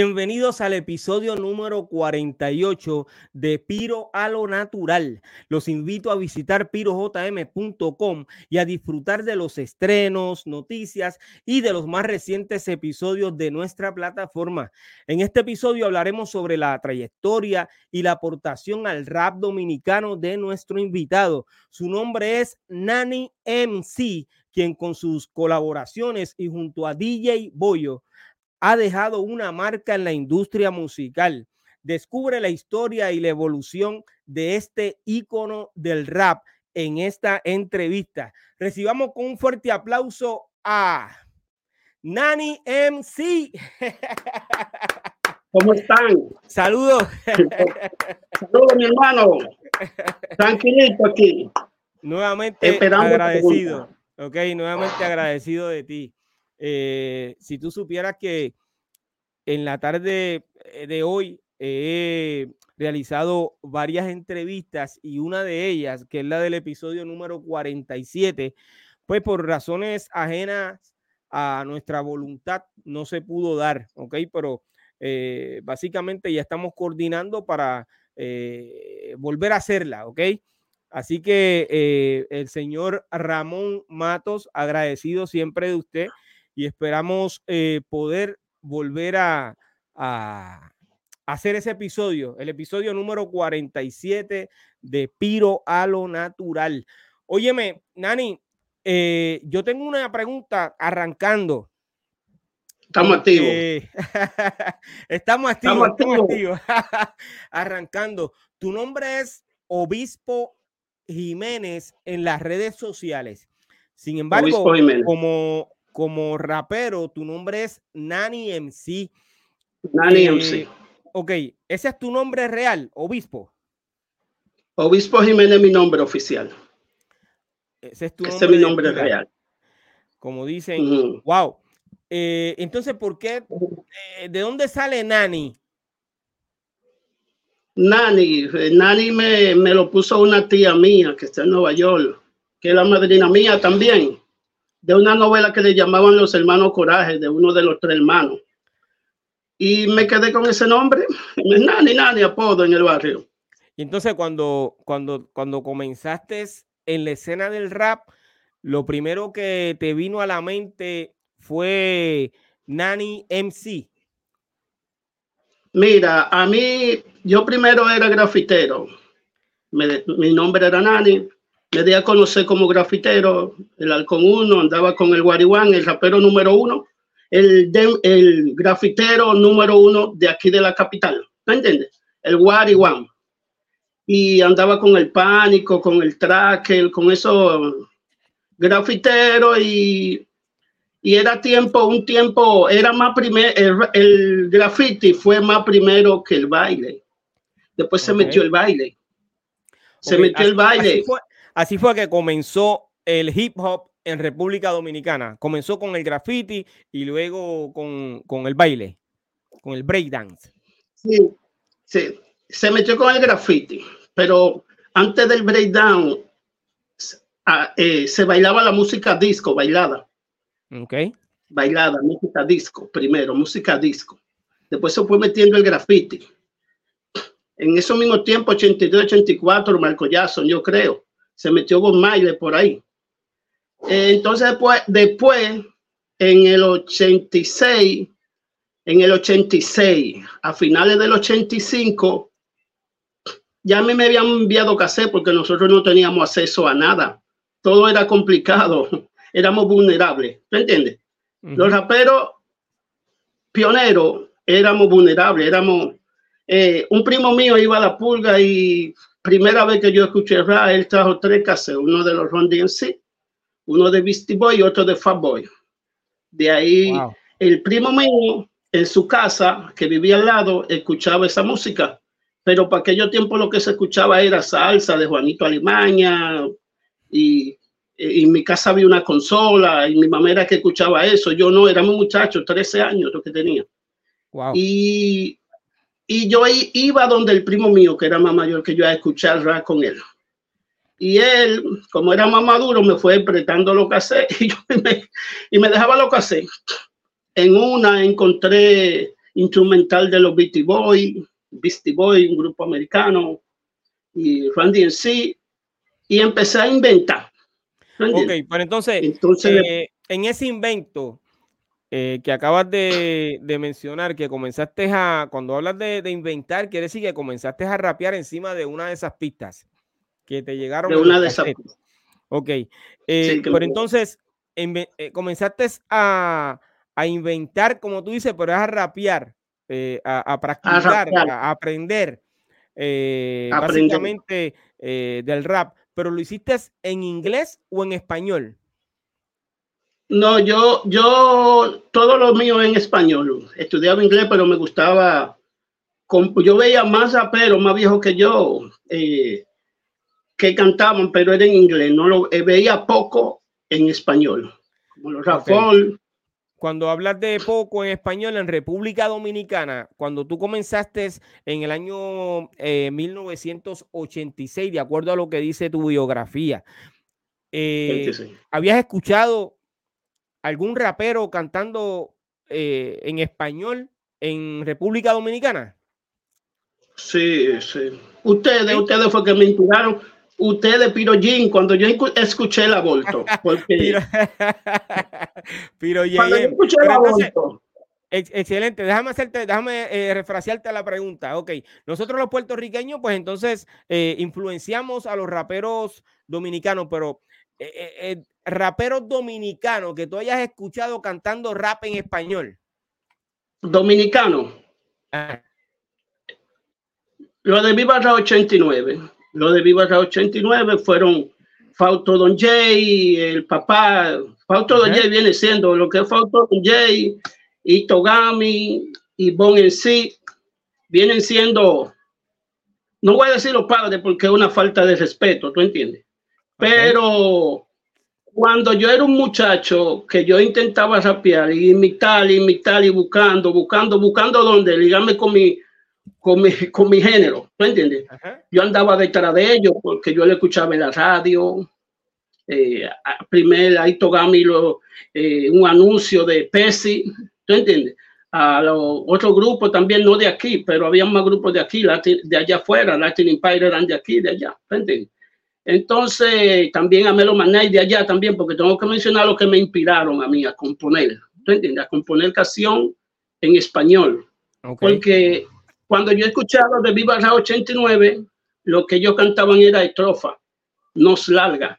Bienvenidos al episodio número 48 de Piro a lo Natural. Los invito a visitar pirojm.com y a disfrutar de los estrenos, noticias y de los más recientes episodios de nuestra plataforma. En este episodio hablaremos sobre la trayectoria y la aportación al rap dominicano de nuestro invitado. Su nombre es Nani MC, quien con sus colaboraciones y junto a DJ Boyo ha dejado una marca en la industria musical. Descubre la historia y la evolución de este ícono del rap en esta entrevista. Recibamos con un fuerte aplauso a Nani MC. ¿Cómo están? Saludos. Saludos, mi hermano. Tranquilito aquí. Nuevamente agradecido. Ok, nuevamente agradecido de ti. Eh, si tú supieras que en la tarde eh, de hoy he realizado varias entrevistas y una de ellas, que es la del episodio número 47, pues por razones ajenas a nuestra voluntad no se pudo dar, ¿ok? Pero eh, básicamente ya estamos coordinando para volver a hacerla, ¿ok? Así que el señor Ramón Matos, agradecido siempre de usted y esperamos eh, poder volver a, hacer ese episodio, el episodio número 47 de Piro a lo Natural. Óyeme, Nani, eh, yo tengo una pregunta arrancando. Estamos activos. estamos activos. Estamos activos. arrancando. Tu nombre es Obispo Jiménez en las redes sociales. Sin embargo, como como rapero, tu nombre es Nani MC. Nani eh, MC. Ok, ese es tu nombre real, obispo. Obispo Jiménez es mi nombre oficial. Ese es tu nombre, es mi nombre real. Como dicen, wow. Eh, entonces, ¿por qué? Eh, ¿De dónde sale Nani? Nani, Nani me, me, lo puso una tía mía que está en Nueva York, que es la madrina mía también de una novela que le llamaban Los Hermanos Coraje, de uno de los tres hermanos. Y me quedé con ese nombre, Nani, Nani, apodo en el barrio. Y entonces cuando, cuando, cuando comenzaste en la escena del rap, lo primero que te vino a la mente fue Nani MC. Mira, a mí, yo primero era grafitero. mi nombre era Nani me di a conocer como grafitero, el Halcón 1, andaba con el Guariwan, el rapero número uno, el, el grafitero número uno de aquí de la capital, ¿me entiendes? El Guariwan. Y andaba con el pánico, con el tracker, con esos grafiteros y, y era tiempo, un tiempo, era más primero, el, graffiti fue más primero que el baile. Después se metió el baile. Se metió el baile. Así fue que comenzó el hip hop en República Dominicana. Comenzó con el graffiti y luego con, el baile, con el breakdance. Sí, sí, se metió con el graffiti, pero antes del breakdown eh, se bailaba la música disco, bailada. Ok. Bailada, música disco, primero, música disco. Después se fue metiendo el graffiti. En esos mismos tiempos, 82, 84, Marco Jackson, yo creo se metió con Maile por ahí. Eh, entonces, después, después, en el 86, en el 86, a finales del 85, ya me, me habían enviado cassette porque nosotros no teníamos acceso a nada. Todo era complicado, éramos vulnerables, ¿me entiendes? Los raperos pioneros éramos vulnerables, éramos... Eh, un primo mío iba a la pulga y primera vez que yo escuché rap, él trajo tres cassettes, uno de los Ron DMC, uno de Beastie Boy y otro de Fat Boy. De ahí, el primo mío, en su casa, que vivía al lado, escuchaba esa música. Pero para aquello tiempo lo que se escuchaba era salsa de Juanito Alimaña y, en mi casa había una consola y mi mamá era que escuchaba eso. Yo no, éramos muchachos, 13 años lo que tenía. Y y yo iba donde el primo mío, que era más mayor que yo, a escuchar rap con él. Y él, como era más maduro, me fue apretando lo que hacer y, me, y me dejaba lo que hacer. En una encontré instrumental de los Beastie Boys, Beastie Boys, un grupo americano, y Randy en sí, y empecé a inventar. Ok, pero entonces, entonces eh, en ese invento eh, que acabas de, mencionar, que comenzaste a, cuando hablas de, inventar, quiere decir que comenzaste a rapear encima de una de esas pistas que te llegaron. De una de esas pistas. Ok, eh, pero entonces comenzaste a, a, inventar, como tú dices, pero es a rapear, a, practicar, a, aprender. básicamente del rap pero lo hiciste en inglés o en español? No, yo, yo, todo lo mío en español. Estudiaba inglés, pero me gustaba. Yo veía más raperos más viejos que yo eh, que cantaban, pero era en inglés. No lo eh, veía poco en español, como los okay cuando hablas de poco en español en República Dominicana, cuando tú comenzaste en el año 1986, eh, de acuerdo a lo que dice tu biografía, eh, ¿habías escuchado algún rapero cantando eh, en español en República Dominicana? Sí, sí. Ustedes, ustedes fue que me inspiraron ustedes, Pirojin, cuando yo escuché el aborto. Porque Piro, cuando yo escuché el aborto. excelente, déjame hacerte, déjame eh, refrasearte la pregunta. Ok, nosotros los puertorriqueños, pues entonces eh, influenciamos a los raperos dominicanos, pero eh, raperos dominicanos que tú hayas escuchado cantando rap en español. Dominicano. Ah. Lo de Viva 89. Lo de Viva 89 fueron Fausto Don Jay, el papá. Fausto Don Jay viene siendo lo que es Fausto Don Jay, Itogami y Bon en sí. Vienen siendo, no voy a decir los padres porque es una falta de respeto, ¿tú entiendes? Pero cuando yo era un muchacho que yo intentaba rapear y imitar, imitar y buscando, buscando, buscando dónde, ligarme con mi con mi, con mi género, ¿tú entiendes? Yo andaba detrás de ellos porque yo le escuchaba en la radio. Eh, primero ahí Togami lo, eh, un anuncio de Pepsi, ¿tú entiendes? A los otros grupos también, no de aquí, pero había más grupos de aquí, de allá afuera, Latin Empire eran de aquí, de allá, ¿tú entiendes? Entonces, también a Melo Manay de allá también, porque tengo que mencionar lo que me inspiraron a mí a componer, ¿tú entiendes? A componer canción en español. Porque cuando yo escuchaba de Viva la 89, lo que ellos cantaban era estrofa, nos larga.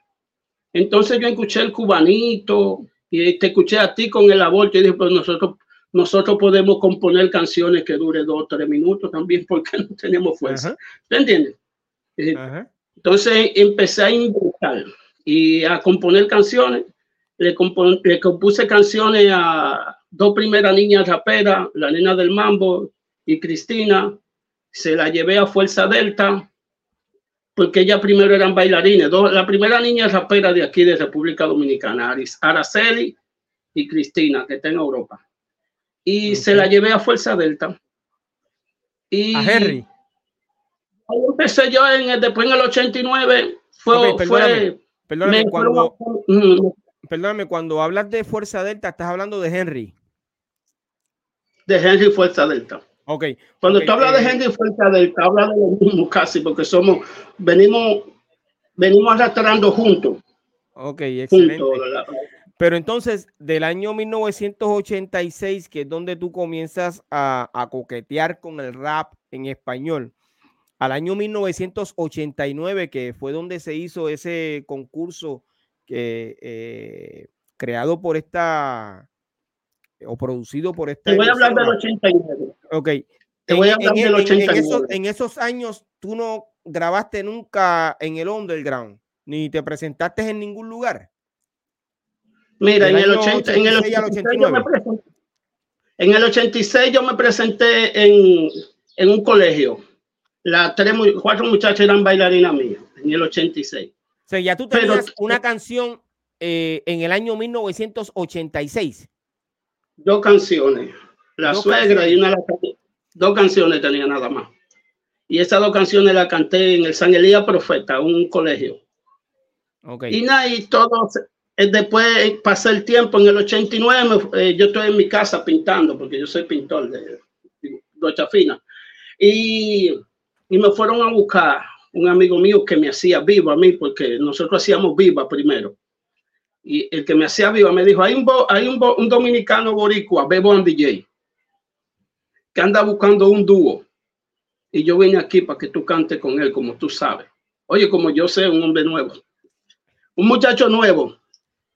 Entonces yo escuché el cubanito y te escuché a ti con el aborto y dije, pues nosotros, nosotros podemos componer canciones que dure dos o tres minutos también porque no tenemos fuerza. ¿Te entiendes? Eh, entonces empecé a inventar y a componer canciones. Le, le compuse canciones a dos primeras niñas raperas, la nena del mambo y Cristina se la llevé a Fuerza Delta porque ella primero eran bailarines. la primera niña rapera de aquí de República Dominicana, Araceli y Cristina, que está en Europa. Y se la llevé a Fuerza Delta. Y a Henry. Ahí empecé yo en después en el 89. Fue, perdóname, perdóname, cuando, perdóname, cuando hablas de Fuerza Delta, estás hablando de Henry. De Henry Fuerza Delta. Ok. Cuando tú hablas de eh, Henry Fuerza Delta, hablas de lo mismo casi, porque somos, venimos, venimos arrastrando juntos. Ok, excelente. Pero entonces, del año 1986, que es donde tú comienzas a, a, coquetear con el rap en español, al año 1989, que fue donde se hizo ese concurso que, eh, creado por esta o producido por esta. Te voy a hablar del 89. Ok. Te voy a hablar del 89. En, esos, años, tú no grabaste nunca en el underground, ni te presentaste en ningún lugar. Mira, en el, 80, en el 86, yo me presenté, en el 86 yo me presenté en, en un colegio. Las tres, cuatro muchachas eran bailarinas mías en el 86. O sea, ya tú tenías una canción eh, en el año 1986 dos canciones. La suegra y una dos canciones tenía nada más. Y esas dos canciones las canté en el San Elías Profeta, un colegio. Y nada, y todo, eh, después eh, pasé el tiempo, en el 89, eh, yo estoy en mi casa pintando, porque yo soy pintor de, brocha fina. Y, y me fueron a buscar un amigo mío que me hacía viva a mí, porque nosotros hacíamos viva primero. Y el que me hacía viva me dijo, hay un, hay un, un dominicano boricua, Bebo and DJ, que anda buscando un dúo. Y yo vine aquí para que tú cantes con él, como tú sabes. Oye, como yo sé, un hombre nuevo. Un muchacho nuevo.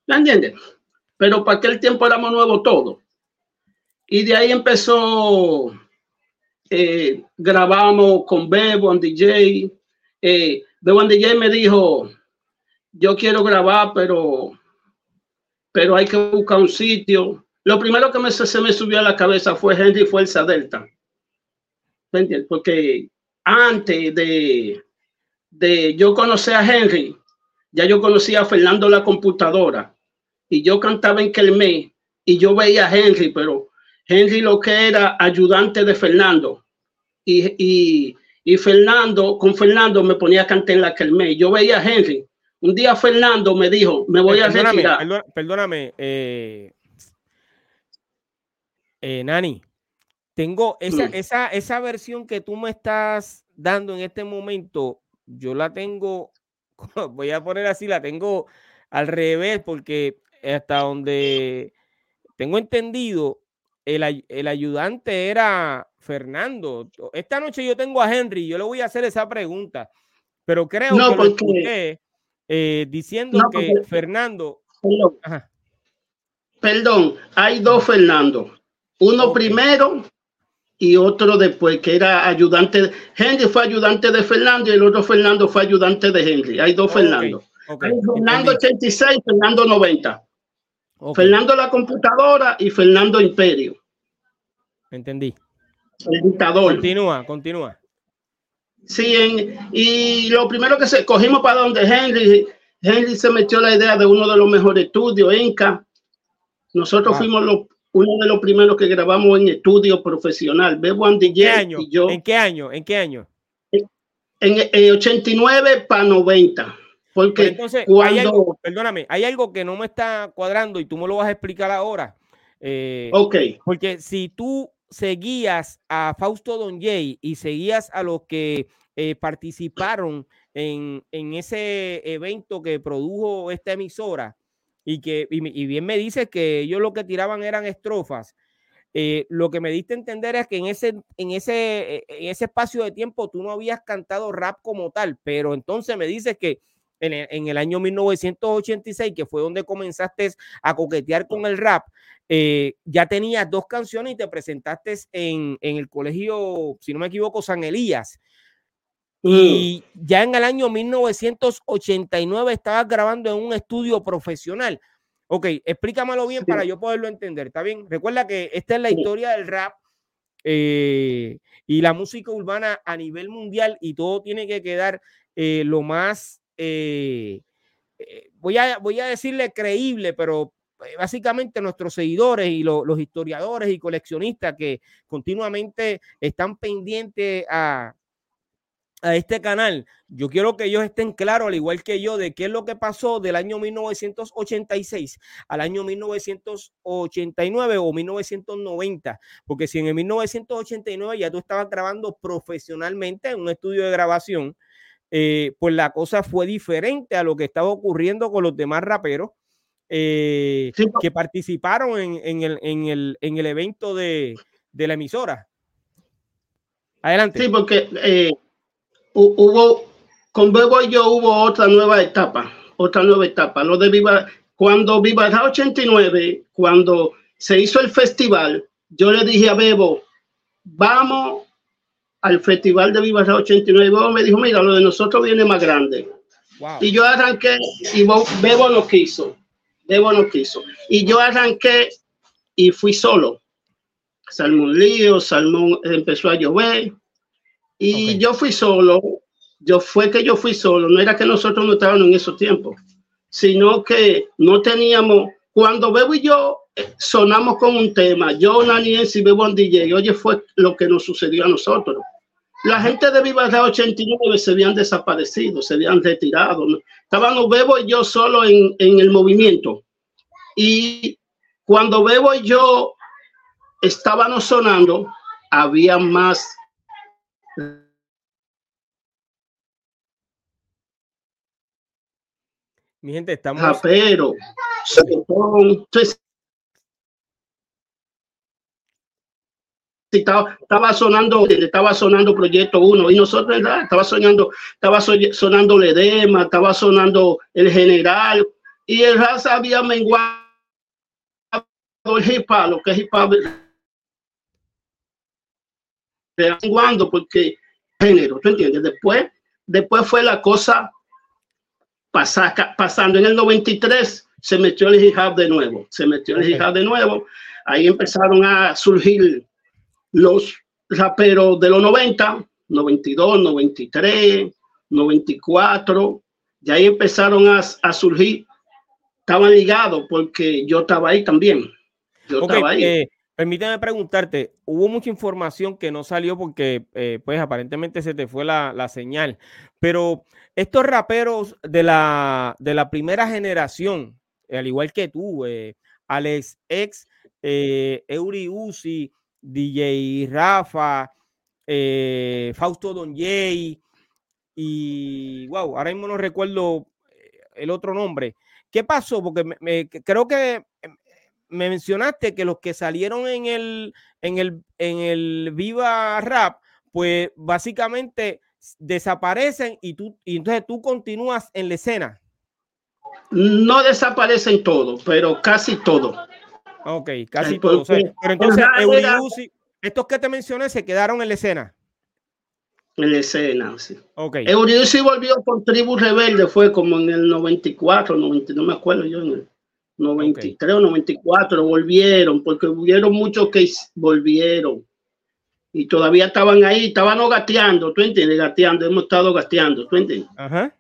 ¿Me entiendes? Pero para aquel tiempo éramos nuevos todos. Y de ahí empezó, eh, grabamos con Bebo and DJ, eh, de DJ me dijo, yo quiero grabar, pero, pero hay que buscar un sitio. Lo primero que me, se me subió a la cabeza fue Henry Fuerza Delta. Porque antes de, de yo conocer a Henry, ya yo conocía a Fernando la computadora y yo cantaba en Kelme y yo veía a Henry, pero Henry lo que era ayudante de Fernando y, y, y Fernando, con Fernando me ponía a cantar en la Kelme. Yo veía a Henry. Un día Fernando me dijo, me voy a retirar. Perdóname, eh, eh, Nani. Tengo esa, mm. esa, esa versión que tú me estás dando en este momento, yo la tengo, voy a poner así, la tengo al revés, porque hasta donde tengo entendido, el, el ayudante era Fernando, esta noche yo tengo a Henry, yo le voy a hacer esa pregunta, pero creo que lo escuché eh, diciendo que Fernando. Perdón. hay dos Fernando. Uno primero y otro después, que era ayudante. Henry fue ayudante de Fernando y el otro Fernando fue ayudante de Henry. Hay dos Fernando. Fernando 86, Fernando 90. Fernando la computadora y Fernando Imperio. Entendí. El dictador. Continúa, continúa. Sí, y lo primero que se cogimos para donde Henry, Henry se metió la idea de uno de los mejores estudios, Enca. Nosotros fuimos los, uno de los primeros que grabamos en estudio profesional. Bebo ¿En qué año? Y yo, ¿En qué año? ¿En qué año? En, 89 para 90. Porque entonces, cuando... perdóname, hay algo que no me está cuadrando y tú me lo vas a explicar ahora. Eh, ok. Porque si tú seguías a Fausto Don Jay y seguías a los que eh, participaron en, ese evento que produjo esta emisora y que y, bien me dice que ellos lo que tiraban eran estrofas. Eh, lo que me diste a entender es que en ese, en, ese, en ese espacio de tiempo tú no habías cantado rap como tal, pero entonces me dices que en el, en el año 1986, que fue donde comenzaste a coquetear con el rap, eh, ya tenías dos canciones y te presentaste en, el colegio, si no me equivoco, San Elías. Mm. Y ya en el año 1989 estabas grabando en un estudio profesional. Ok, explícamelo bien para yo poderlo entender, ¿está bien? Recuerda que esta es la historia del rap eh, y la música urbana a nivel mundial y todo tiene que quedar eh, lo más, voy, a, voy a decirle creíble, pero eh, básicamente nuestros seguidores y los historiadores y coleccionistas que continuamente están pendientes a, a este canal, yo quiero que ellos estén claros, al igual que yo, de qué es lo que pasó del año 1986 al año 1989 o 1990, porque si en el 1989 ya tú estabas grabando profesionalmente en un estudio de grabación, eh, pues la cosa fue diferente a lo que estaba ocurriendo con los demás raperos eh, que participaron en, el, en, el, en, el, evento de, de, la emisora. Adelante. Sí, porque eh, hubo, con Bebo y yo hubo otra nueva etapa, otra nueva etapa. Lo de Viva, cuando Viva 89, cuando se hizo el festival, yo le dije a Bebo, vamos al festival de Viva 89. Bebo me dijo, mira, lo de nosotros viene más grande. Y yo arranqué y Bebo lo quiso. Debo no quiso. Y yo arranqué y fui solo. Salmón lío, Salmón empezó a llover y yo fui solo. Yo fue que yo fui solo. No era que nosotros no estábamos en esos tiempos, sino que no teníamos. Cuando Bebo y yo eh, sonamos con un tema, yo, Nani y Bebo en DJ, oye, fue lo que nos sucedió a nosotros. La gente de Viva 89 se habían desaparecido, se habían retirado. Estaban Bebo y yo solo en, en el movimiento. Y cuando Bebo y yo estábamos sonando, había más Mi gente, estamos. Rapero, estaba, estaba sonando, estaba sonando Proyecto 1 y nosotros estaba sonando, estaba sonando Ledema, estaba sonando el general y el raza había menguado el hip hop, lo que es hip hop menguando porque género, ¿tú entiendes? Después, después fue la cosa pasando. En el 93 se metió el hijab de nuevo, se metió el hijab de nuevo, ahí empezaron a surgir los raperos de los 90, 92, 93, 94, y ahí empezaron a, surgir, estaban ligados porque yo estaba ahí también. Yo estaba ahí. Eh, permíteme preguntarte, hubo mucha información que no salió porque eh, pues aparentemente se te fue la, la señal, pero estos raperos de la, de la primera generación, al igual que tú, eh, Alex X, eh, Eury Uzi, DJ Rafa, eh, Fausto Don Jay y wow, ahora mismo no recuerdo eh, el otro nombre. ¿Qué pasó? Porque me, creo que me mencionaste que los que salieron en el, en el, en el Viva Rap, pues básicamente desaparecen y tú y entonces tú continúas en la escena. No desaparecen todos, pero casi todo. Ok, casi todos. pero entonces, estos que te mencioné se quedaron en la escena. En la escena, sí. Ok. Euriusi volvió con Tribu Rebelde, fue como en el 94, 90, no me acuerdo yo, en el 93 o 94 volvieron, porque hubieron muchos que volvieron y todavía estaban ahí, estaban gateando, ¿tú entiendes? Gateando, hemos estado gateando, ¿tú entiendes? Ajá.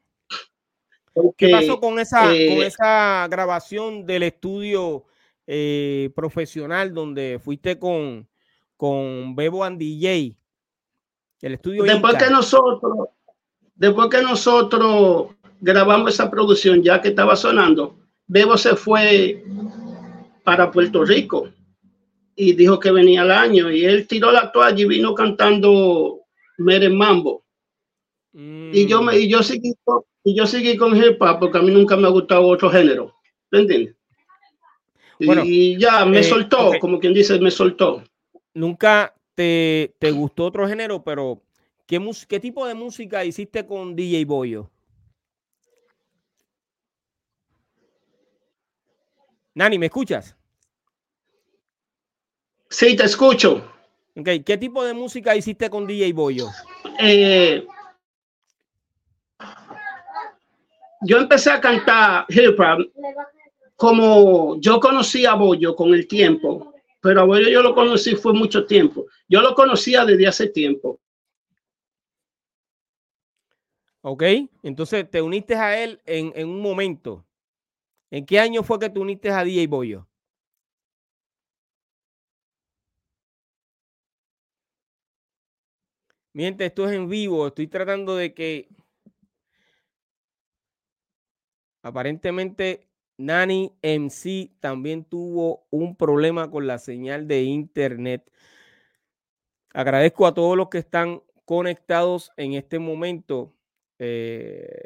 ¿Qué pasó con esa, con eh, esa grabación del estudio eh, profesional donde fuiste con, con Bebo and DJ? El estudio después que nosotros, después que nosotros grabamos esa producción, ya que estaba sonando, Bebo se fue para Puerto Rico y dijo que venía al año y él tiró la toalla y vino cantando Mere Mambo. Y yo me, y yo seguí y yo seguí con hip hop porque a mí nunca me ha gustado otro género. ¿Me y ya me eh, soltó, como quien dice, me soltó. Nunca te, te gustó otro género, pero ¿qué, ¿qué tipo de música hiciste con DJ Boyo? Nani, ¿me escuchas? Sí, te escucho. Okay. ¿Qué tipo de música hiciste con DJ Boyo? Eh, yo empecé a cantar hip hop como yo conocí a Boyo con el tiempo, pero a Boyo yo lo conocí fue mucho tiempo. Yo lo conocía desde hace tiempo. Ok, entonces te uniste a él en, en un momento. ¿En qué año fue que te uniste a DJ Boyo? Miente, esto es en vivo. Estoy tratando de que aparentemente Nani MC también tuvo un problema con la señal de internet. Agradezco a todos los que están conectados en este momento. Eh,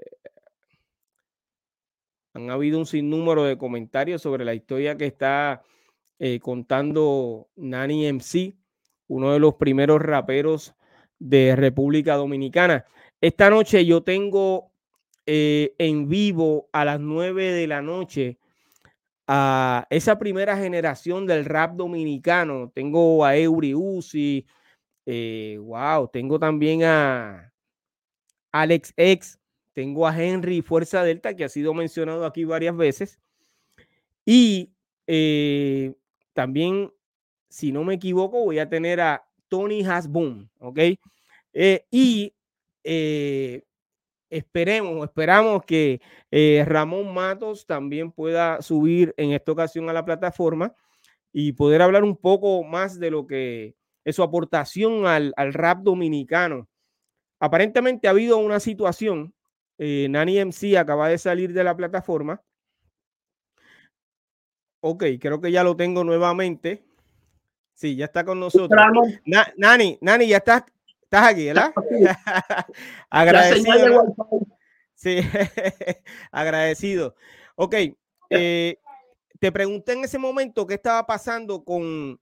han habido un sinnúmero de comentarios sobre la historia que está eh, contando Nani MC, uno de los primeros raperos de República Dominicana. Esta noche yo tengo eh, en vivo a las 9 de la noche a esa primera generación del rap dominicano. Tengo a Eury Uzi, eh, wow, tengo también a Alex X, tengo a Henry Fuerza Delta, que ha sido mencionado aquí varias veces. Y eh, también, si no me equivoco, voy a tener a Tony Hasboom, ¿ok? Eh, y eh, esperemos, esperamos que eh, Ramón Matos también pueda subir en esta ocasión a la plataforma y poder hablar un poco más de lo que es su aportación al, rap dominicano. Aparentemente ha habido una situación, Nani MC acaba de salir de la plataforma. Ok, creo que ya lo tengo nuevamente. Sí, ya está con nosotros. Nani, Nani, ya estás, estás aquí, ¿verdad? Agradecido. Sí, agradecido. Ok, eh, te pregunté en ese momento qué estaba pasando con,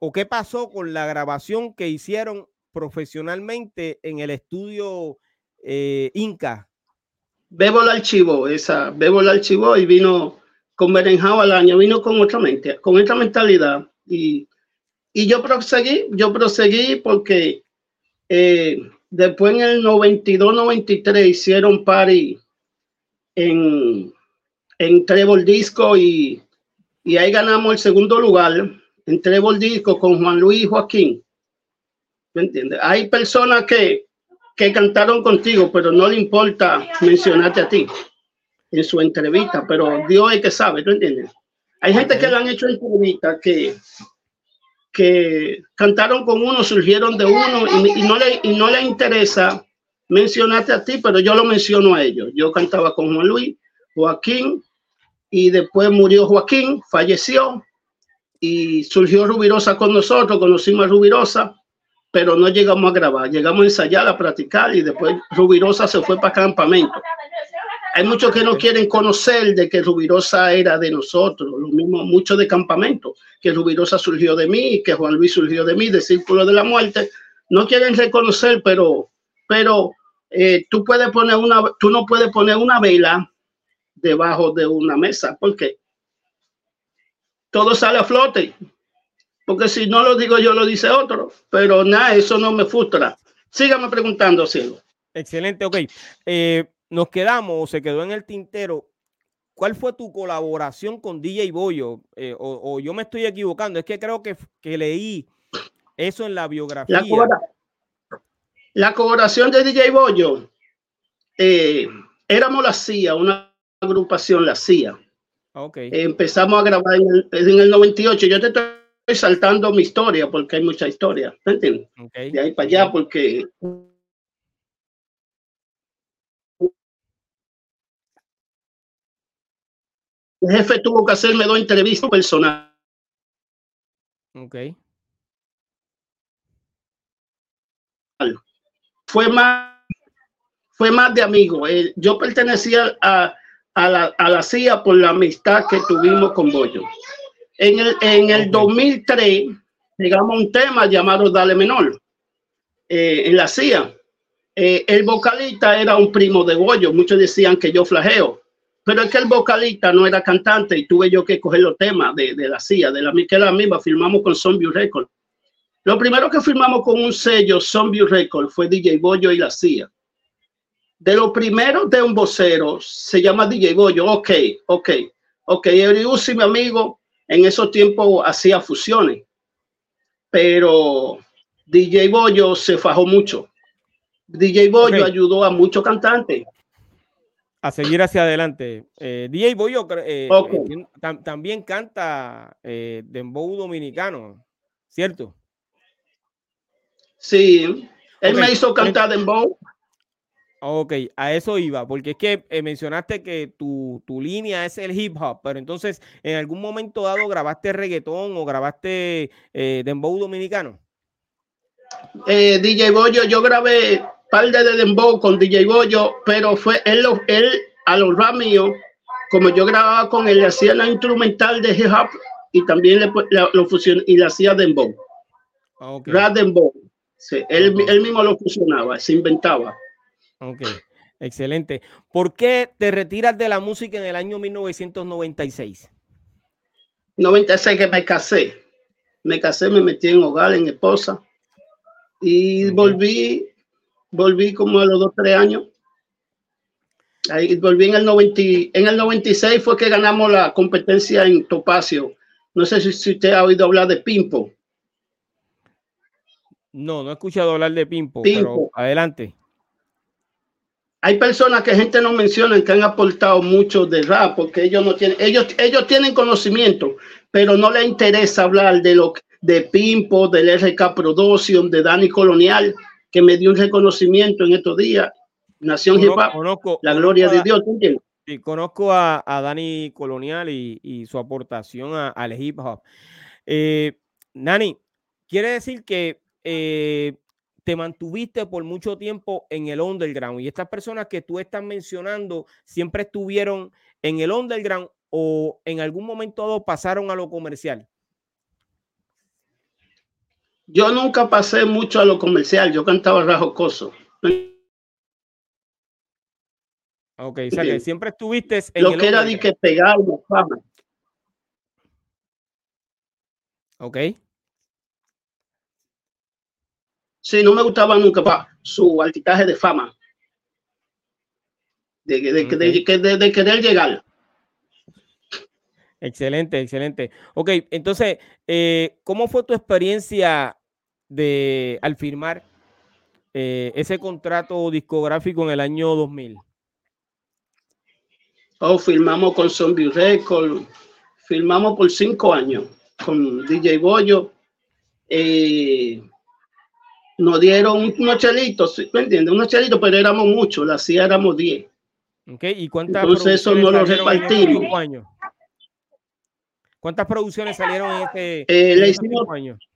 o qué pasó con la grabación que hicieron profesionalmente en el estudio eh, Inca. Bebo el archivo, esa, Bebo el archivo y vino con Berenjao al año, vino con otra mente, con otra mentalidad y, y yo proseguí, yo proseguí porque eh, después en el 92-93 hicieron party en, en Trevor Disco y, y ahí ganamos el segundo lugar en Trevor Disco con Juan Luis Joaquín. ¿Me entiendes? Hay personas que, que cantaron contigo, pero no le importa mencionarte a ti en su entrevista, pero Dios es que sabe, ¿tú entiendes? Hay gente que le han hecho entrevistas que, que cantaron con uno, surgieron de uno y, no le, y no le interesa mencionarte a ti, pero yo lo menciono a ellos. Yo cantaba con Juan Luis, Joaquín, y después murió Joaquín, falleció, y surgió Rubirosa con nosotros, conocimos a Rubirosa, pero no llegamos a grabar, llegamos a ensayar, a practicar, y después Rubirosa se fue para campamento. Hay muchos que no quieren conocer de que Rubirosa era de nosotros, lo mismo muchos de campamento, que Rubirosa surgió de mí, que Juan Luis surgió de mí, de Círculo de la Muerte. No quieren reconocer, pero, pero eh, tú puedes poner una, tú no puedes poner una vela debajo de una mesa, porque todo sale a flote. Porque si no lo digo yo, lo dice otro. Pero nada, eso no me frustra. Sígame preguntando, cielo. Excelente, ok. Eh, nos quedamos, se quedó en el tintero. ¿Cuál fue tu colaboración con DJ Boyo? Eh, o, yo me estoy equivocando, es que creo que, que leí eso en la biografía. La, colaboración de DJ Boyo, eh, éramos la CIA, una agrupación, la CIA. Okay. empezamos a grabar en el, en el 98. Yo te estoy saltando mi historia porque hay mucha historia, ¿me entiendes? De ahí para allá porque El jefe tuvo que hacerme dos entrevistas personales. Ok. Fue más, fue más de amigo. Eh, yo pertenecía a, a, la, a, la, CIA por la amistad que tuvimos con Bollo. En el, en el 2003 llegamos a un tema llamado Dale Menor eh, en la CIA. Eh, el vocalista era un primo de Bollo. Muchos decían que yo flageo pero es que el vocalista no era cantante y tuve yo que coger los temas de, de la CIA, de la que la misma, firmamos con Zombie Record. Lo primero que firmamos con un sello Zombie Record fue DJ Boyo y la CIA. De lo primero de un vocero se llama DJ Boyo. Ok, ok, ok. Eriusi, mi amigo, en esos tiempos hacía fusiones, pero DJ Boyo se fajó mucho. DJ Boyo ayudó a muchos cantantes a seguir hacia adelante. Eh, DJ Boyo eh, eh también canta eh, Dembow dominicano, ¿cierto? Sí, él me hizo cantar Dembow. Ok, a eso iba, porque es que mencionaste que tu, tu, línea es el hip hop, pero entonces, ¿en algún momento dado grabaste reggaetón o grabaste Dembow dominicano? DJ Boyo, yo grabé par de Dembow con DJ Boyo, pero fue él, él a los rap como yo grababa con él, le hacía la instrumental de hip hop y también le, lo fusionó y le hacía Dembow. Okay. Rap Dembow. Sí, él, él mismo lo fusionaba, se inventaba. Ok, excelente. ¿Por qué te retiras de la música en el año 1996? 96 que me casé. Me casé, me metí en hogar, en esposa. Y volví volví como a los dos, tres años. Ahí volví en el, 90, en el 96 fue que ganamos la competencia en Topacio. No sé si, si usted ha oído hablar de Pimpo. No, no he escuchado hablar de Pimpo, pero adelante. Hay personas que gente no menciona que han aportado mucho de rap porque ellos no tienen, ellos, ellos tienen conocimiento, pero no les interesa hablar de lo de Pimpo, del RK Production, de Dani Colonial que me dio un reconocimiento en estos días. Nación Hip Hop, la gloria de Dios. Sí, conozco a, a Dani Colonial y, y, su aportación al hip hop. Eh, Nani, quiere decir que eh, te mantuviste por mucho tiempo en el underground y estas personas que tú estás mencionando siempre estuvieron en el underground o en algún momento pasaron a lo comercial. Yo nunca pasé mucho a lo comercial, yo cantaba rajocoso. Ok, o sea que siempre estuviste en Lo que era de que pegar fama. Ok. Sí, no me gustaba nunca pa, su altitaje de fama. De, de, de, de, querer llegar. Excelente, excelente. Ok, entonces, eh, ¿cómo fue tu experiencia de al firmar eh, ese contrato discográfico en el año 2000? Oh, firmamos con Zombie Record, firmamos por cinco años con DJ Bollo. Eh, nos dieron unos chelitos, ¿me entiendes? Unos chelitos, pero éramos muchos, la hacía éramos diez. Okay, ¿y cuántas Entonces eso no lo repartimos. ¿Cuántas producciones salieron en este, eh, le hicimos años?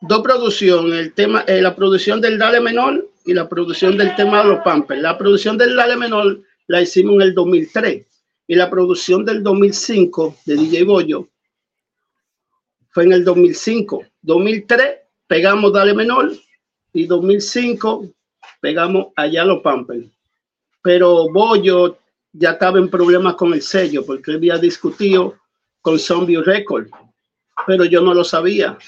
Dos producciones, el tema, eh, la producción del Dale Menor y la producción del tema de los Pampers. La producción del Dale Menor la hicimos en el 2003 y la producción del 2005 de DJ Bollo fue en el 2005. 2003 pegamos Dale Menor y 2005 pegamos Allá los Pampers. Pero Bollo ya estaba en problemas con el sello porque había discutido con Zombie Record, pero yo no lo sabía.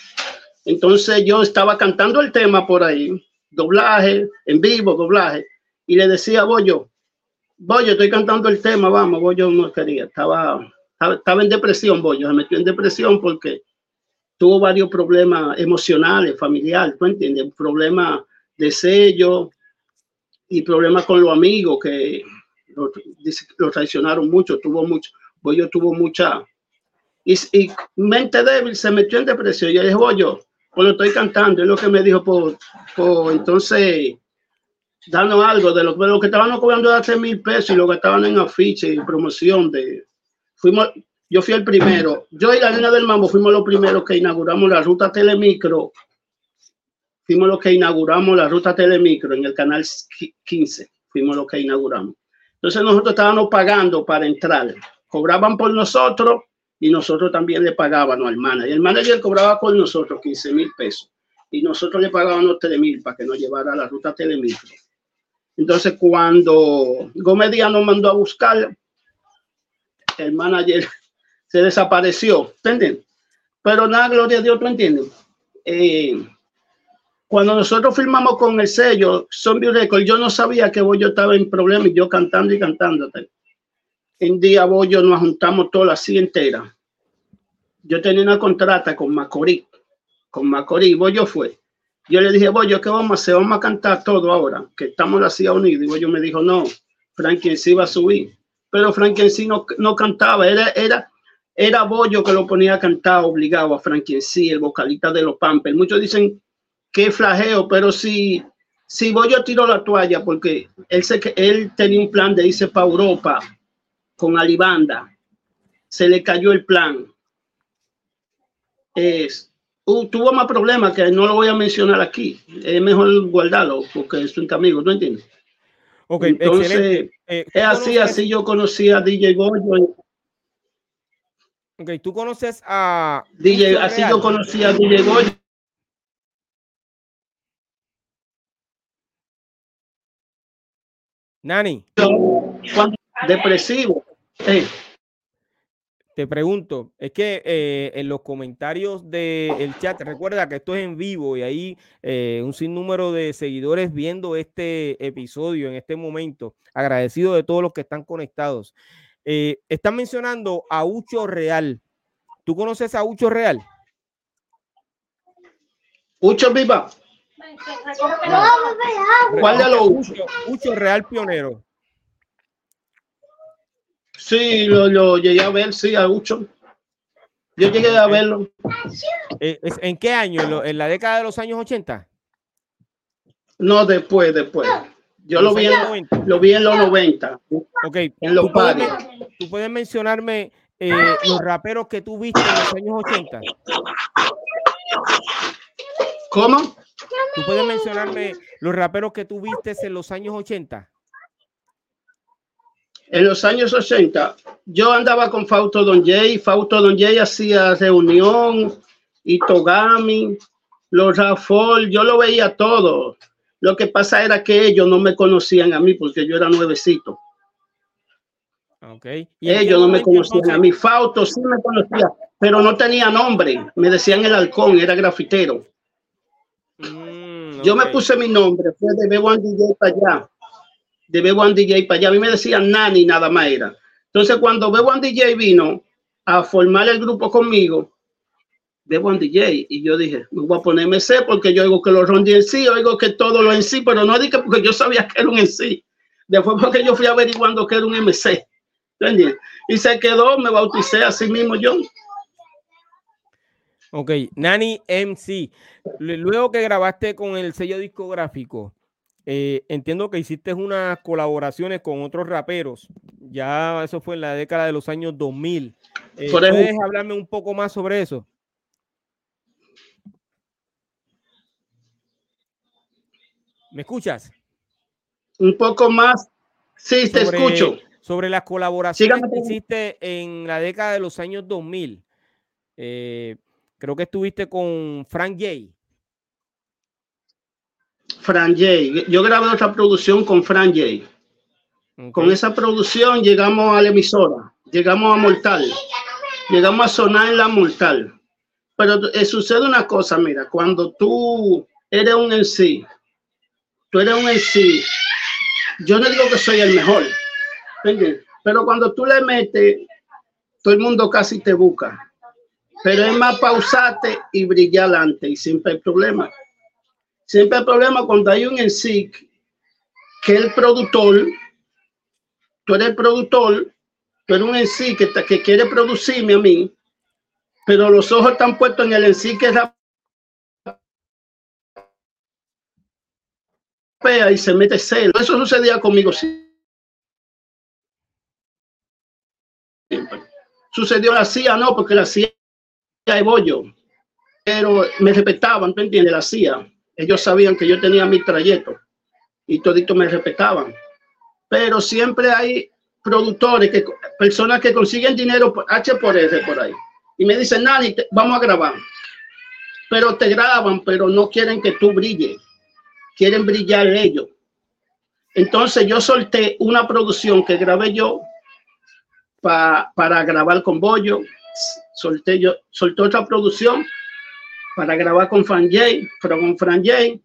Entonces yo estaba cantando el tema por ahí, doblaje, en vivo, doblaje, y le decía a Bollo, Bollo, estoy cantando el tema, vamos, Bollo no quería, estaba, estaba en depresión, Bollo, se metió en depresión porque tuvo varios problemas emocionales, familiares, ¿tú entiendes? Problemas de sello y problemas con los amigos que lo, traicionaron mucho, tuvo mucho, Bollo tuvo mucha, y, mente débil, se metió en depresión. Yo dije, Bollo, cuando estoy cantando, es lo que me dijo, por, por entonces, dando algo de lo, de lo que estaban cobrando hace mil pesos y lo que estaban en afiche y promoción de, fuimos, yo fui el primero, yo y la Lina del Mambo fuimos los primeros que inauguramos la ruta Telemicro, fuimos los que inauguramos la ruta Telemicro en el canal 15, fuimos los que inauguramos. Entonces nosotros estábamos pagando para entrar. Cobraban por nosotros y nosotros también le pagábamos al manager. El manager cobraba por nosotros 15 mil pesos y nosotros le pagábamos 3 mil para que nos llevara a la ruta Telemicro. Entonces cuando Gómez Díaz nos mandó a buscar, el manager se desapareció, ¿entienden? Pero nada, gloria a Dios, ¿tú entiendes? Eh, cuando nosotros firmamos con el sello Zombie Record, yo no sabía que Bollo estaba en problemas y yo cantando y cantando. En día Bollo nos juntamos todas así entera. Yo tenía una contrata con Macorís, con Macorís, Bollo fue. Yo le dije, Bollo, ¿qué vamos a hacer? Vamos a cantar todo ahora, que estamos así unidos. Y Bollo me dijo, no, Frankie sí va a subir. Pero Frankie sí no, no cantaba, era, era, era Bollo que lo ponía a cantar obligado a Frankie sí, el vocalista de los Pampers. Muchos dicen qué flageo, pero si, si voy yo tiro la toalla porque él, que él tenía un plan de irse para Europa con Alibanda, se le cayó el plan. Es, uh, tuvo más problemas que no lo voy a mencionar aquí. Es mejor guardarlo porque es un amigo, ¿no entiendes? Okay, Entonces, eh, es así, así yo conocí a DJ Goyo. Ok, tú conoces a. DJ, así yo conocí a DJ Goyo. Nani. Depresivo. Te pregunto, es que eh, en los comentarios del chat, recuerda que esto es en vivo y hay eh, un sinnúmero de seguidores viendo este episodio en este momento. Agradecido de todos los que están conectados. Eh, están mencionando a Ucho Real. ¿Tú conoces a Ucho Real? Ucho Viva. ¿Cuál de los Ucho? Real Pionero. Sí, lo, llegué a ver, sí, a Ucho. Yo llegué a verlo. Eh, ¿En qué año? ¿En la década de los años 80? No, después, después. Yo lo vi, en, lo vi en los 90. Ok. En los ¿Tú, puedes, ¿Tú puedes mencionarme eh, los raperos que tú viste en los años 80? ¿Cómo? ¿Tú puedes mencionarme los raperos que tú viste en los años 80? En los años 80, yo andaba con Fausto Don Jay. Fausto Don Jay hacía reunión, y Togami, los Rafol, yo lo veía todo. Lo que pasa era que ellos no me conocían a mí porque yo era nuevecito. Okay. Ellos no me conocían a mí. Fausto sí me conocía, pero no tenía nombre. Me decían el halcón, era grafitero. Mm, yo me puse mi nombre, fue de Bebo para allá. De Bebo DJ para allá. A mí me decían Nani, nada más era. Entonces, cuando Bebo DJ vino a formar el grupo conmigo, Bebo DJ, y yo dije, me voy a ponerme C porque yo digo que lo rondí en sí, oigo que todo lo en sí, pero no dije porque yo sabía que era un en sí. Después porque yo fui averiguando que era un MC. Y se quedó, me bauticé a sí mismo yo. Ok, Nani MC. Luego que grabaste con el sello discográfico, eh, entiendo que hiciste unas colaboraciones con otros raperos. Ya eso fue en la década de los años 2000. Eh, ¿Puedes hablarme un poco más sobre eso? ¿Me escuchas? Un poco más. Sí, te escucho sobre las colaboraciones que hiciste en la década de los años 2000. Eh, creo que estuviste con Frank Jay. Frank Jay. Yo grabé otra producción con Frank Jay. Con esa producción llegamos a la emisora, llegamos a Mortal, llegamos a sonar en la Mortal. Pero eh, sucede una cosa, mira, cuando tú eres un en sí, tú eres un en sí, yo no digo que soy el mejor, pero cuando tú le metes, todo el mundo casi te busca. Pero es más pausate y brillar adelante y siempre hay problema. Siempre hay problema cuando hay un sí que el productor, tú eres el productor, tú eres un en sí que, que quiere producirme a mí, pero los ojos están puestos en el en sí que es y se mete celo. Eso sucedía conmigo sí. Sucedió la CIA, no, porque la CIA es bollo, pero me respetaban, ¿tú entiendes? La CIA. Ellos sabían que yo tenía mi trayecto y todito me respetaban. Pero siempre hay productores, que, personas que consiguen dinero por H por R por ahí. Y me dicen, Nani, vamos a grabar. Pero te graban, pero no quieren que tú brilles. Quieren brillar ellos. Entonces yo solté una producción que grabé yo para grabar con Bollo. Solté yo, solté otra producción para grabar con Fran J, pero con Fran J.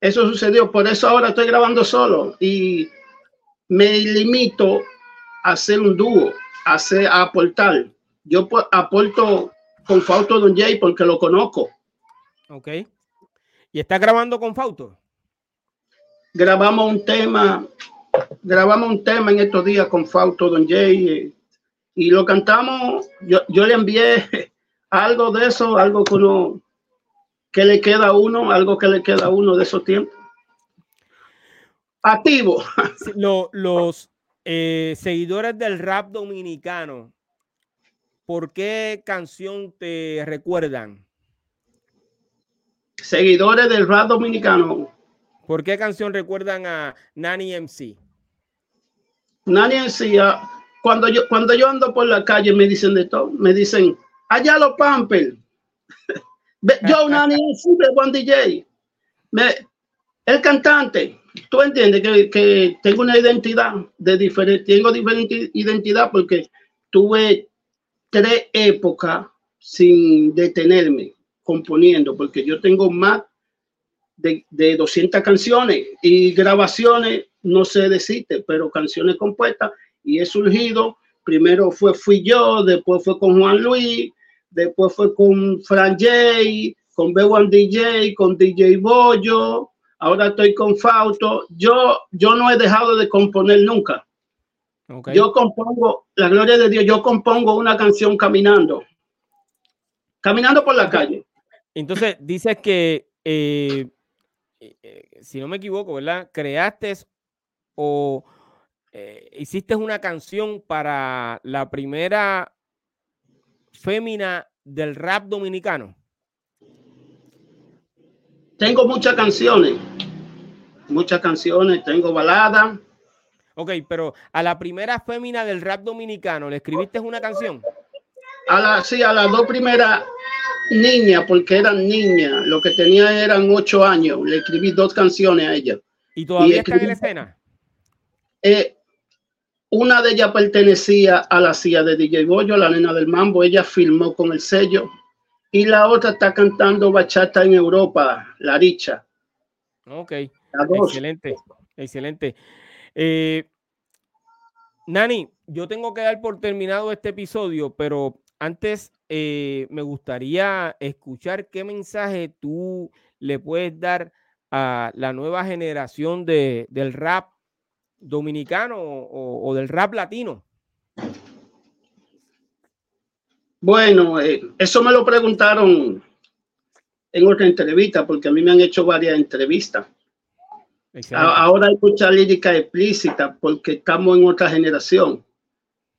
Eso sucedió, por eso ahora estoy grabando solo y me limito a hacer un dúo, a, hacer, a aportar. Yo aporto con Fausto Don Jay porque lo conozco. Ok. ¿Y está grabando con Fausto? Grabamos un tema grabamos un tema en estos días con Fausto Don Jay eh, y lo cantamos. Yo, yo le envié algo de eso, algo que, uno, que le queda a uno, algo que le queda a uno de esos tiempos. Activo. los eh, seguidores del rap dominicano, ¿por qué canción te recuerdan? Seguidores del rap dominicano. ¿Por qué canción recuerdan a Nani MC? Nani MC, ah, cuando yo, cuando yo ando por la calle me dicen de todo, me dicen, allá los Pampers. yo, Nani de Juan DJ. Me, el cantante, tú entiendes que, que, tengo una identidad de diferente, tengo diferente identidad porque tuve tres épocas sin detenerme componiendo, porque yo tengo más de, de 200 canciones y grabaciones, no sé decirte, pero canciones compuestas y he surgido. Primero fue Fui Yo, después fue con Juan Luis, después fue con Fran J, con B1 DJ, con DJ Bollo, ahora estoy con Fausto. Yo, yo no he dejado de componer nunca. Yo compongo, la gloria de Dios, yo compongo una canción caminando, caminando por la calle. Entonces, dices que eh, eh, si no me equivoco, ¿verdad? Creaste o eh, hiciste una canción para la primera fémina del rap dominicano. Tengo muchas canciones, muchas canciones, tengo baladas. Ok, pero a la primera fémina del rap dominicano, ¿le escribiste una canción? A la, sí, a las dos primeras niñas, porque eran niñas, lo que tenía eran ocho años, le escribí dos canciones a ella. ¿Y todavía está en la escena? Eh, una de ellas pertenecía a la CIA de DJ Bollo, la nena del mambo, ella filmó con el sello. Y la otra está cantando bachata en Europa, la richa. Ok, excelente, excelente. Eh, Nani, yo tengo que dar por terminado este episodio, pero antes eh, me gustaría escuchar qué mensaje tú le puedes dar a la nueva generación de, del rap dominicano o, del rap latino. Bueno, eh, eso me lo preguntaron en otra entrevista, porque a mí me han hecho varias entrevistas. Ahora hay mucha lírica explícita porque estamos en otra generación.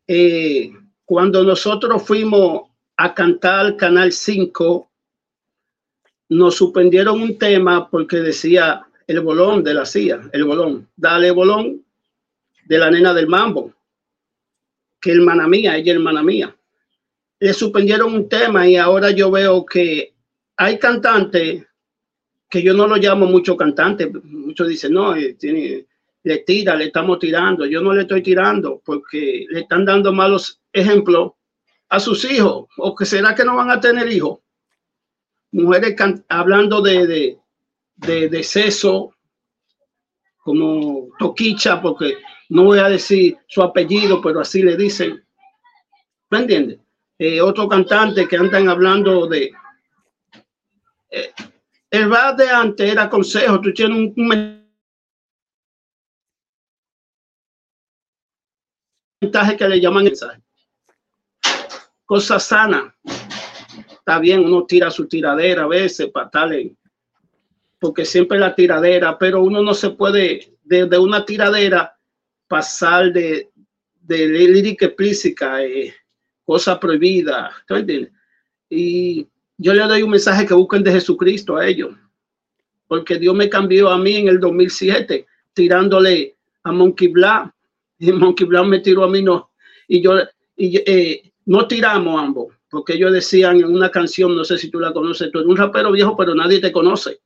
Eh, cuando nosotros fuimos a cantar Canal 5, nos suspendieron un tema porque decía el bolón de la CIA, el bolón, dale bolón de la nena del mambo, que hermana mía, ella hermana mía. Le suspendieron un tema y ahora yo veo que hay cantantes que yo no lo llamo mucho cantante, muchos dicen, no, eh, le tira, le estamos tirando. Yo no le estoy tirando porque le están dando malos ejemplos a sus hijos. ¿O que será que no van a tener hijos? Mujeres hablando de, de, de, como Toquicha, porque no voy a decir su apellido, pero así le dicen. ¿Me entiendes? Eh, otro cantante que andan hablando de... Eh, el rap de antes era consejo, tú tienes un, mensaje que le llaman mensaje. Cosa sana. Está bien, uno tira su tiradera a veces para tal, porque siempre la tiradera, pero uno no se puede, de una tiradera, pasar de, de lírica explícita, eh, cosa prohibida. Y yo le doy un mensaje que busquen de Jesucristo a ellos, porque Dios me cambió a mí en el 2007, tirándole a Monkey Black, y Monkey Black me tiró a mí, no, y yo, y, eh, no tiramos ambos, porque ellos decían en una canción, no sé si tú la conoces, tú eres un rapero viejo, pero nadie te conoce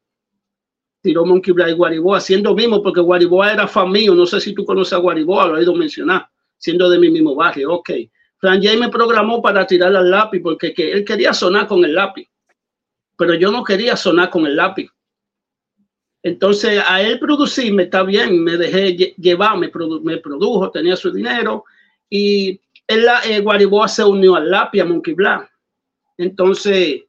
tiró Monkey Black y Guariboa, siendo mismo, porque Guariboa era fan mío, no sé si tú conoces a Guariboa, lo he a mencionar, siendo de mi mismo barrio, ok. Fran Jay me programó para tirar al lápiz porque que él quería sonar con el lápiz, pero yo no quería sonar con el lápiz. Entonces a él producirme está bien, me dejé llevar, me, produjo, tenía su dinero y él, eh, Guariboa se unió al lápiz, a Monkey Black. Entonces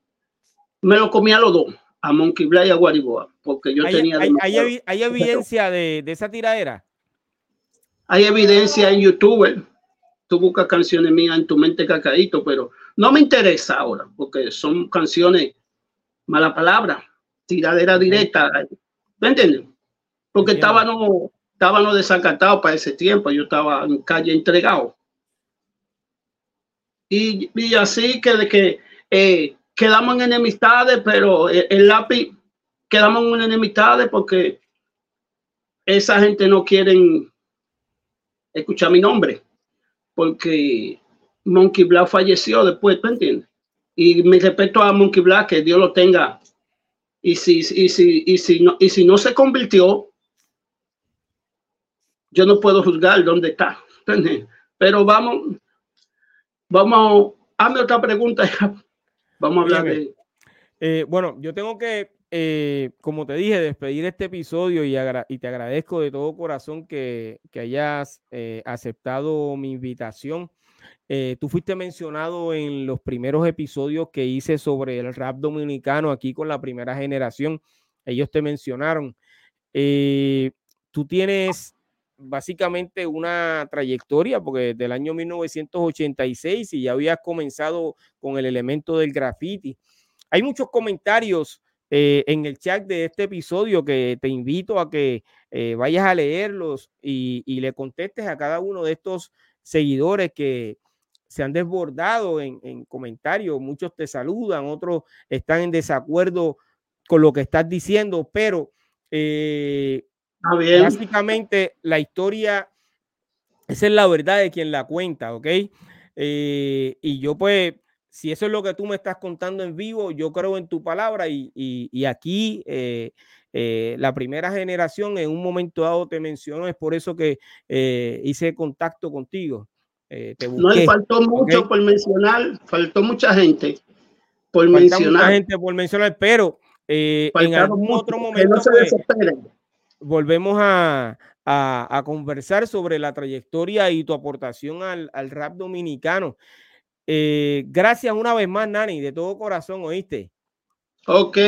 me lo comía los dos a Monkey Black y a Guariboa, porque yo tenía... Hay, hay, evidencia de, de, esa tiradera? Hay evidencia en YouTube. Tú buscas canciones mías en tu mente cacaíto, pero no me interesa ahora, porque son canciones, mala palabra, tiradera directa. ¿Me entiendes? Porque estaba no, estaba no desacatado para ese tiempo, yo estaba en calle entregado. Y, y así que de que eh, quedamos en enemistades, pero el, lápiz quedamos en enemistades porque esa gente no quieren escuchar mi nombre, porque Monkey Black falleció después, ¿me entiendes? Y me respeto a Monkey Black, que Dios lo tenga. Y si, y si, y si, no, y si no se convirtió, yo no puedo juzgar dónde está. Pero vamos, vamos, hazme otra pregunta. Vamos a hablar de... Eh, bueno, yo tengo que, eh, como te dije, despedir este episodio y, y te agradezco de todo corazón que, que hayas eh, aceptado mi invitación. tú fuiste mencionado en los primeros episodios que hice sobre el rap dominicano aquí con la primera generación. Ellos te mencionaron. tú tienes básicamente una trayectoria, porque desde el año 1986 y ya habías comenzado con el elemento del graffiti. Hay muchos comentarios eh, en el chat de este episodio que te invito a que eh, vayas a leerlos y, le contestes a cada uno de estos seguidores que se han desbordado en, comentarios. Muchos te saludan, otros están en desacuerdo con lo que estás diciendo, pero eh, básicamente la historia, esa es la verdad de quien la cuenta, ¿ok? y yo pues si eso es lo que tú me estás contando en vivo, yo creo en tu palabra y, aquí eh, eh, la primera generación en un momento dado te mencionó, es por eso que eh, hice contacto contigo. no, y faltó mucho por mencionar, faltó mucha gente por mencionar. Mucha gente por mencionar, pero en algún otro momento pues, volvemos a, conversar sobre la trayectoria y tu aportación al, al rap dominicano. Eh, gracias una vez más, Nani, de todo corazón, ¿oíste? Ok.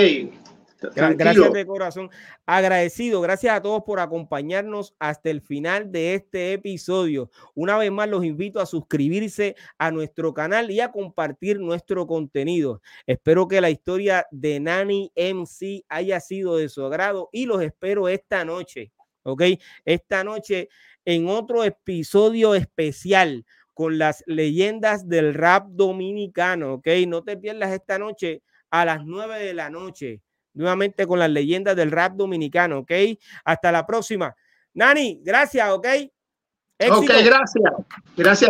Gracias de corazón. Agradecido, gracias a todos por acompañarnos hasta el final de este episodio. Una vez más los invito a suscribirse a nuestro canal y a compartir nuestro contenido. Espero que la historia de Nani MC haya sido de su agrado y los espero esta noche, ¿ok? Esta noche en otro episodio especial con las leyendas del rap dominicano, ¿ok? No te pierdas esta noche a las 9 de la noche, nuevamente con las leyendas del rap dominicano, ¿ok? Hasta la próxima. Nani, gracias, ¿ok? Ok, gracias. Gracias.